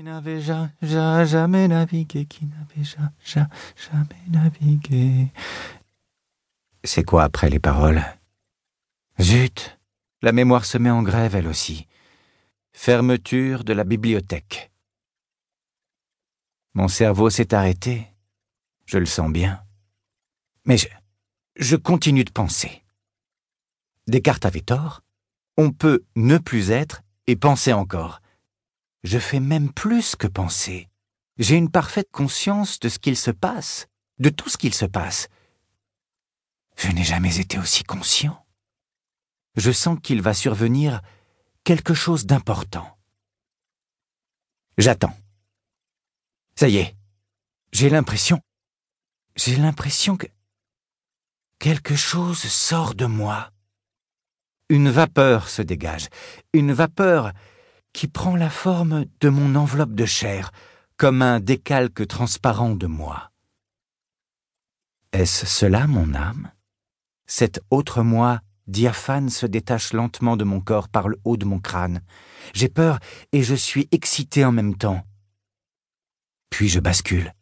Qui n'avait ja- ja- jamais navigué, qui n'avait ja- ja- jamais navigué. C'est quoi après les paroles? Zut La mémoire se met en grève, elle aussi. Fermeture de la bibliothèque. Mon cerveau s'est arrêté. Je le sens bien. Mais je continue de penser. Descartes avait tort. On peut ne plus être et penser encore. Je fais même plus que penser. J'ai une parfaite conscience de ce qu'il se passe, de tout ce qu'il se passe. Je n'ai jamais été aussi conscient. Je sens qu'il va survenir quelque chose d'important. J'attends. Ça y est. J'ai l'impression. J'ai l'impression que quelque chose sort de moi. Une vapeur se dégage, une vapeur qui prend la forme de mon enveloppe de chair, comme un décalque transparent de moi. Est-ce cela mon âme? Cet autre moi diaphane se détache lentement de mon corps par le haut de mon crâne. J'ai peur et je suis excité en même temps. Puis je bascule.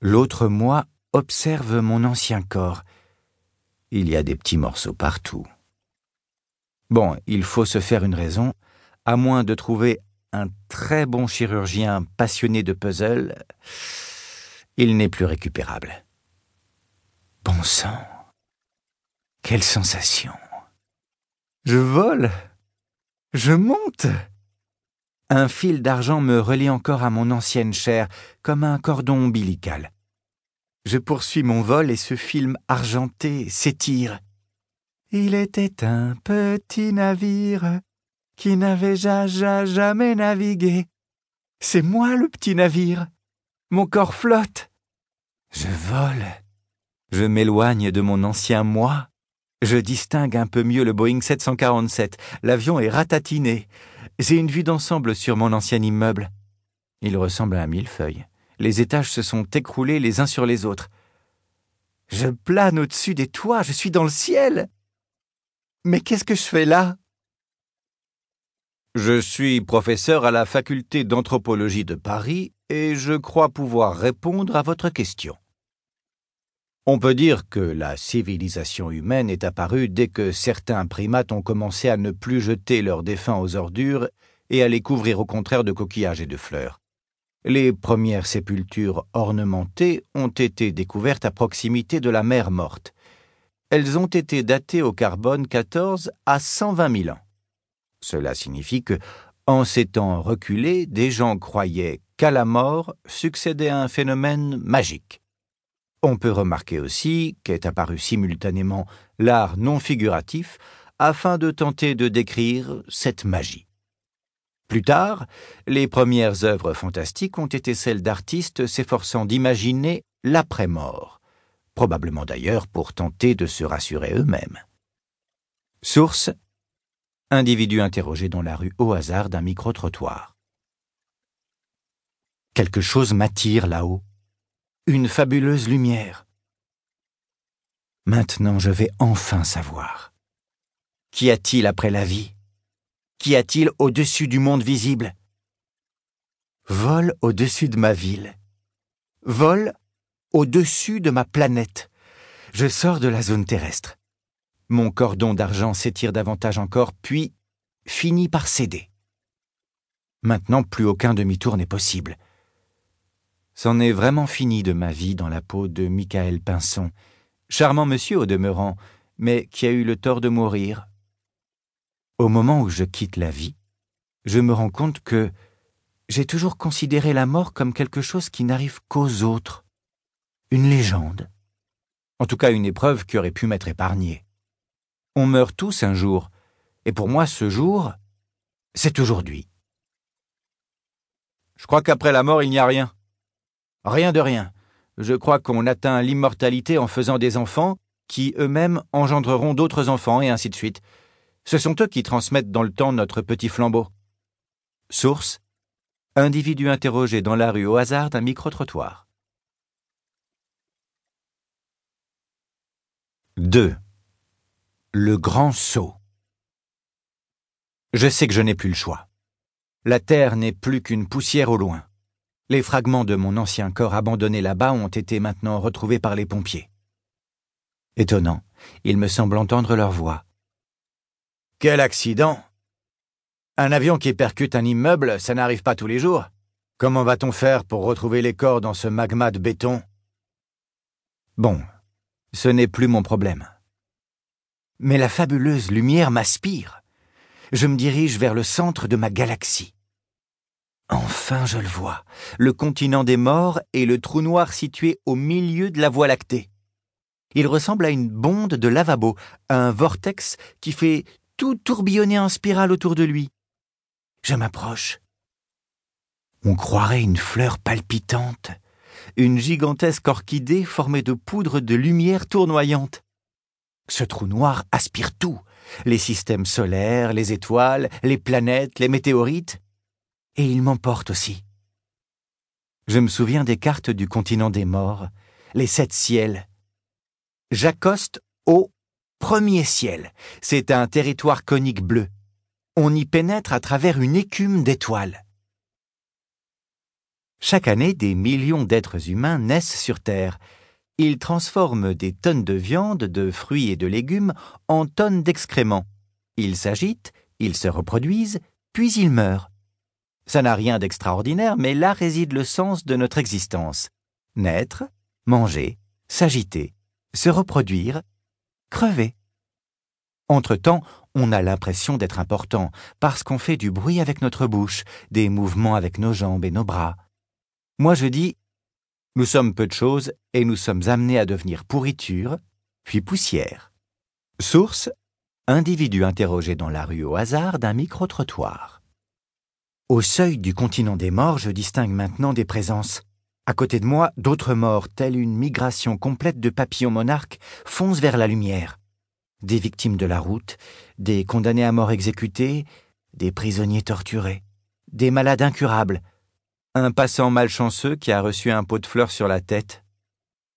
L'autre moi observe mon ancien corps. Il y a des petits morceaux partout. Bon, il faut se faire une raison, à moins de trouver un très bon chirurgien passionné de puzzle, il n'est plus récupérable. Bon sang. Quelle sensation. Je vole. Je monte. Un fil d'argent me relie encore à mon ancienne chair, comme un cordon ombilical. Je poursuis mon vol et ce film argenté s'étire. Il était un petit navire qui n'avait ja, ja, jamais navigué. C'est moi le petit navire. Mon corps flotte. Je vole. Je m'éloigne de mon ancien moi. Je distingue un peu mieux le Boeing 747. L'avion est ratatiné. J'ai une vue d'ensemble sur mon ancien immeuble. Il ressemble à un millefeuille. Les étages se sont écroulés les uns sur les autres. Je plane au-dessus des toits, je suis dans le ciel. Mais qu'est-ce que je fais là? Je suis professeur à la faculté d'anthropologie de Paris et je crois pouvoir répondre à votre question. On peut dire que la civilisation humaine est apparue dès que certains primates ont commencé à ne plus jeter leurs défunts aux ordures et à les couvrir au contraire de coquillages et de fleurs. Les premières sépultures ornementées ont été découvertes à proximité de la mer morte. Elles ont été datées au carbone 14 à 120 000 ans. Cela signifie que, en ces temps reculés, des gens croyaient qu'à la mort succédait un phénomène magique. On peut remarquer aussi qu'est apparu simultanément l'art non figuratif afin de tenter de décrire cette magie. Plus tard, les premières œuvres fantastiques ont été celles d'artistes s'efforçant d'imaginer l'après-mort, probablement d'ailleurs pour tenter de se rassurer eux-mêmes. Source Individu interrogé dans la rue au hasard d'un micro-trottoir. Quelque chose m'attire là-haut. Une fabuleuse lumière. Maintenant je vais enfin savoir. Qu'y a-t-il après la vie? Qu'y a-t-il au-dessus du monde visible? Vol au-dessus de ma ville. Vol au-dessus de ma planète. Je sors de la zone terrestre. Mon cordon d'argent s'étire davantage encore, puis finit par céder. Maintenant, plus aucun demi-tour n'est possible. C'en est vraiment fini de ma vie dans la peau de Michael Pinson, charmant monsieur au demeurant, mais qui a eu le tort de mourir. Au moment où je quitte la vie, je me rends compte que j'ai toujours considéré la mort comme quelque chose qui n'arrive qu'aux autres, une légende, en tout cas une épreuve qui aurait pu m'être épargnée. On meurt tous un jour, et pour moi ce jour, c'est aujourd'hui. Je crois qu'après la mort, il n'y a rien. Rien de rien. Je crois qu'on atteint l'immortalité en faisant des enfants qui eux-mêmes engendreront d'autres enfants, et ainsi de suite. Ce sont eux qui transmettent dans le temps notre petit flambeau. Source Individu interrogé dans la rue au hasard d'un micro-trottoir. 2. Le grand saut. Je sais que je n'ai plus le choix. La terre n'est plus qu'une poussière au loin. Les fragments de mon ancien corps abandonné là-bas ont été maintenant retrouvés par les pompiers. Étonnant, il me semble entendre leur voix. Quel accident Un avion qui percute un immeuble, ça n'arrive pas tous les jours. Comment va-t-on faire pour retrouver les corps dans ce magma de béton? Bon, ce n'est plus mon problème. Mais la fabuleuse lumière m'aspire. Je me dirige vers le centre de ma galaxie. Enfin, je le vois, le continent des morts et le trou noir situé au milieu de la Voie lactée. Il ressemble à une bonde de lavabo, un vortex qui fait tout tourbillonner en spirale autour de lui. Je m'approche. On croirait une fleur palpitante, une gigantesque orchidée formée de poudre de lumière tournoyante. Ce trou noir aspire tout, les systèmes solaires, les étoiles, les planètes, les météorites, et il m'emporte aussi. Je me souviens des cartes du continent des morts, les sept ciels. J'accoste au premier ciel. C'est un territoire conique bleu. On y pénètre à travers une écume d'étoiles. Chaque année, des millions d'êtres humains naissent sur Terre. Ils transforment des tonnes de viande, de fruits et de légumes en tonnes d'excréments. Ils s'agitent, ils se reproduisent, puis ils meurent. Ça n'a rien d'extraordinaire, mais là réside le sens de notre existence. Naître, manger, s'agiter, se reproduire, crever. Entre-temps, on a l'impression d'être important, parce qu'on fait du bruit avec notre bouche, des mouvements avec nos jambes et nos bras. Moi je dis, nous sommes peu de choses et nous sommes amenés à devenir pourriture, puis poussière. Source, individu interrogé dans la rue au hasard d'un micro-trottoir. Au seuil du continent des morts, je distingue maintenant des présences. À côté de moi, d'autres morts, telle une migration complète de papillons monarques, foncent vers la lumière. Des victimes de la route, des condamnés à mort exécutés, des prisonniers torturés, des malades incurables, un passant malchanceux qui a reçu un pot de fleurs sur la tête,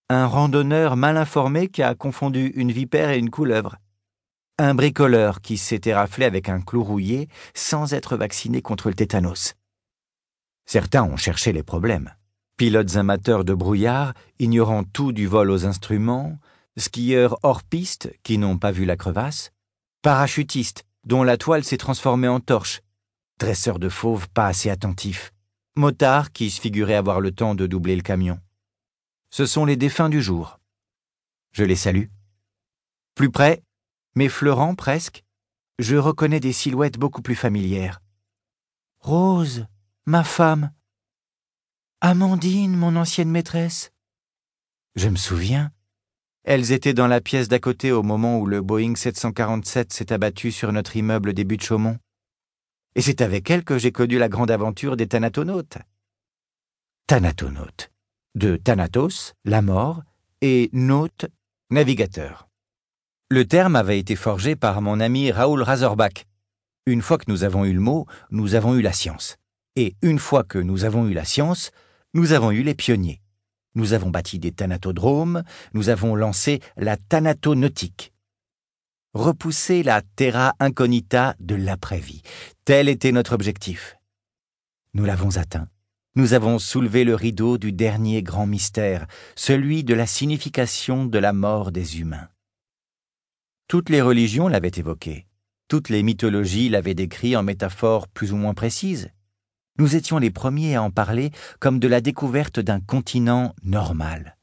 un randonneur mal informé qui a confondu une vipère et une couleuvre, un bricoleur qui s'était raflé avec un clou rouillé sans être vacciné contre le tétanos. Certains ont cherché les problèmes. Pilotes amateurs de brouillard, ignorant tout du vol aux instruments, skieurs hors piste qui n'ont pas vu la crevasse, parachutistes dont la toile s'est transformée en torche, dresseurs de fauves pas assez attentifs, Motard qui se figurait avoir le temps de doubler le camion. Ce sont les défunts du jour. Je les salue. Plus près, m'effleurant presque, je reconnais des silhouettes beaucoup plus familières. Rose, ma femme. Amandine, mon ancienne maîtresse. Je me souviens. Elles étaient dans la pièce d'à côté au moment où le Boeing 747 s'est abattu sur notre immeuble des de Chaumont et c'est avec elle que j'ai connu la grande aventure des Thanatonautes. Thanatonautes. De Thanatos, la mort, et naute, navigateur. Le terme avait été forgé par mon ami Raoul Razorbach. Une fois que nous avons eu le mot, nous avons eu la science. Et une fois que nous avons eu la science, nous avons eu les pionniers. Nous avons bâti des thanatodromes, nous avons lancé la thanatonautique repousser la terra incognita de l'après-vie. Tel était notre objectif. Nous l'avons atteint. Nous avons soulevé le rideau du dernier grand mystère, celui de la signification de la mort des humains. Toutes les religions l'avaient évoqué, toutes les mythologies l'avaient décrit en métaphores plus ou moins précises. Nous étions les premiers à en parler comme de la découverte d'un continent normal.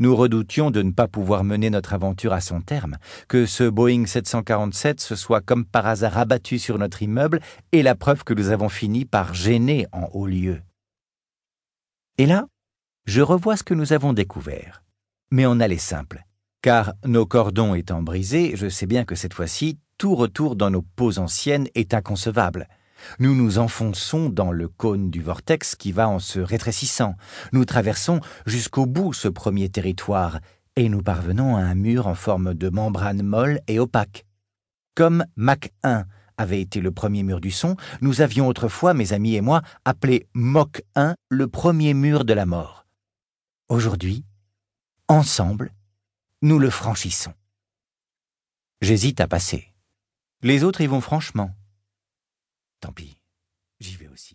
Nous redoutions de ne pas pouvoir mener notre aventure à son terme, que ce Boeing 747 se soit comme par hasard abattu sur notre immeuble, et la preuve que nous avons fini par gêner en haut lieu. Et là, je revois ce que nous avons découvert. Mais on allait simple. Car nos cordons étant brisés, je sais bien que cette fois-ci, tout retour dans nos peaux anciennes est inconcevable. Nous nous enfonçons dans le cône du vortex qui va en se rétrécissant. Nous traversons jusqu'au bout ce premier territoire et nous parvenons à un mur en forme de membrane molle et opaque. Comme Mach 1 avait été le premier mur du son, nous avions autrefois, mes amis et moi, appelé Mach 1 le premier mur de la mort. Aujourd'hui, ensemble, nous le franchissons. J'hésite à passer. Les autres y vont franchement. Tant pis, j'y vais aussi.